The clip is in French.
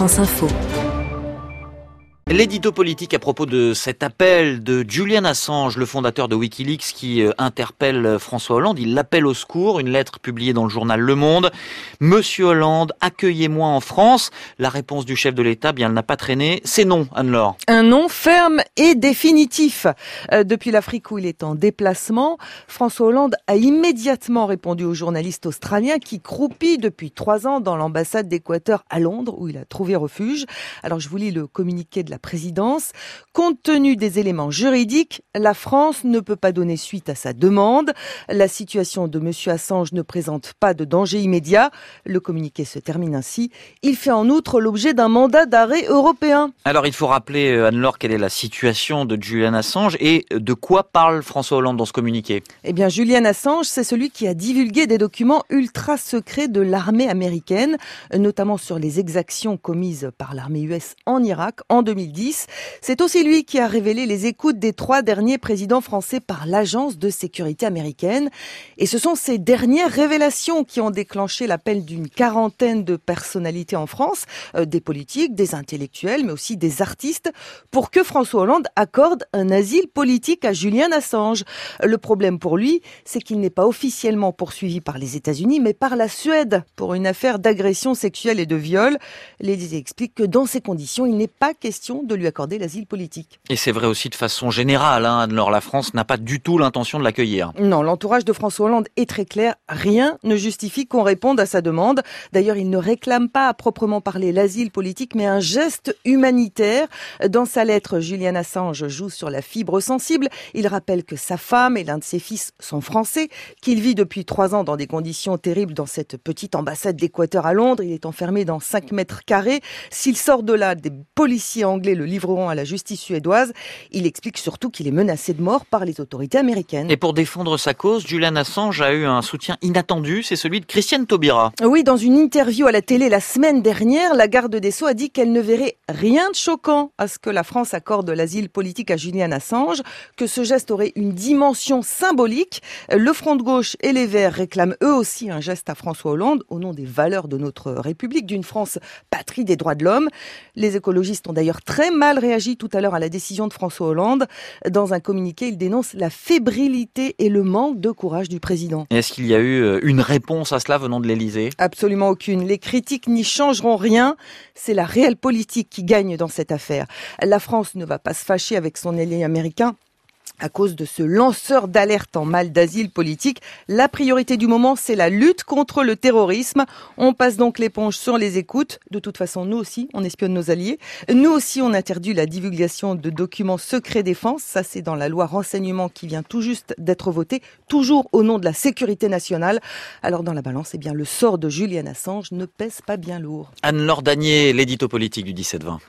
France Info. L'édito politique à propos de cet appel de Julian Assange, le fondateur de Wikileaks, qui euh, interpelle François Hollande. Il l'appelle au secours, une lettre publiée dans le journal Le Monde. Monsieur Hollande, accueillez-moi en France. La réponse du chef de l'État, bien, elle n'a pas traîné. C'est non, Anne-Laure. Un non ferme et définitif. Euh, depuis l'Afrique où il est en déplacement, François Hollande a immédiatement répondu au journaliste australien qui croupit depuis trois ans dans l'ambassade d'Équateur à Londres où il a trouvé refuge. Alors je vous lis le communiqué de la présidence. Compte tenu des éléments juridiques, la France ne peut pas donner suite à sa demande. La situation de M. Assange ne présente pas de danger immédiat. Le communiqué se termine ainsi. Il fait en outre l'objet d'un mandat d'arrêt européen. Alors il faut rappeler, euh, Anne-Laure, quelle est la situation de Julian Assange et de quoi parle François Hollande dans ce communiqué? Eh bien, Julian Assange, c'est celui qui a divulgué des documents ultra secrets de l'armée américaine, notamment sur les exactions commises par l'armée US en Irak en 2010 c'est aussi lui qui a révélé les écoutes des trois derniers présidents français par l'agence de sécurité américaine. Et ce sont ces dernières révélations qui ont déclenché l'appel d'une quarantaine de personnalités en France, euh, des politiques, des intellectuels, mais aussi des artistes, pour que François Hollande accorde un asile politique à Julian Assange. Le problème pour lui, c'est qu'il n'est pas officiellement poursuivi par les États-Unis, mais par la Suède pour une affaire d'agression sexuelle et de viol. L'Élysée explique que dans ces conditions, il n'est pas question de lui accorder l'asile politique. Et c'est vrai aussi de façon générale, hein, alors la France n'a pas du tout l'intention de l'accueillir. Non, l'entourage de François Hollande est très clair, rien ne justifie qu'on réponde à sa demande. D'ailleurs, il ne réclame pas à proprement parler l'asile politique, mais un geste humanitaire. Dans sa lettre, Julian Assange joue sur la fibre sensible. Il rappelle que sa femme et l'un de ses fils sont français, qu'il vit depuis trois ans dans des conditions terribles dans cette petite ambassade d'Équateur à Londres. Il est enfermé dans 5 mètres carrés. S'il sort de là, des policiers anglais le livreront à la justice suédoise. Il explique surtout qu'il est menacé de mort par les autorités américaines. Et pour défendre sa cause, Julian Assange a eu un soutien inattendu, c'est celui de Christiane Taubira. Oui, dans une interview à la télé la semaine dernière, la garde des Sceaux a dit qu'elle ne verrait rien de choquant à ce que la France accorde l'asile politique à Julian Assange, que ce geste aurait une dimension symbolique. Le Front de gauche et les Verts réclament eux aussi un geste à François Hollande au nom des valeurs de notre République, d'une France patrie des droits de l'homme. Les écologistes ont d'ailleurs très mal réagi tout à l'heure à la décision de François Hollande. Dans un communiqué, il dénonce la fébrilité et le manque de courage du président. Est-ce qu'il y a eu euh, une réponse à cela venant de l'Elysée Absolument aucune. Les critiques n'y changeront rien. C'est la réelle politique qui gagne dans cette affaire. La France ne va pas se fâcher avec son allié américain à cause de ce lanceur d'alerte en mal d'asile politique. La priorité du moment, c'est la lutte contre le terrorisme. On passe donc l'éponge sur les écoutes. De toute façon, nous aussi, on espionne nos alliés. Nous aussi, on interdit la divulgation de documents secrets défense. Ça, c'est dans la loi renseignement qui vient tout juste d'être votée, toujours au nom de la sécurité nationale. Alors, dans la balance, eh bien, le sort de Julian Assange ne pèse pas bien lourd. Anne-Laure Danier, l'édito politique du 17-20.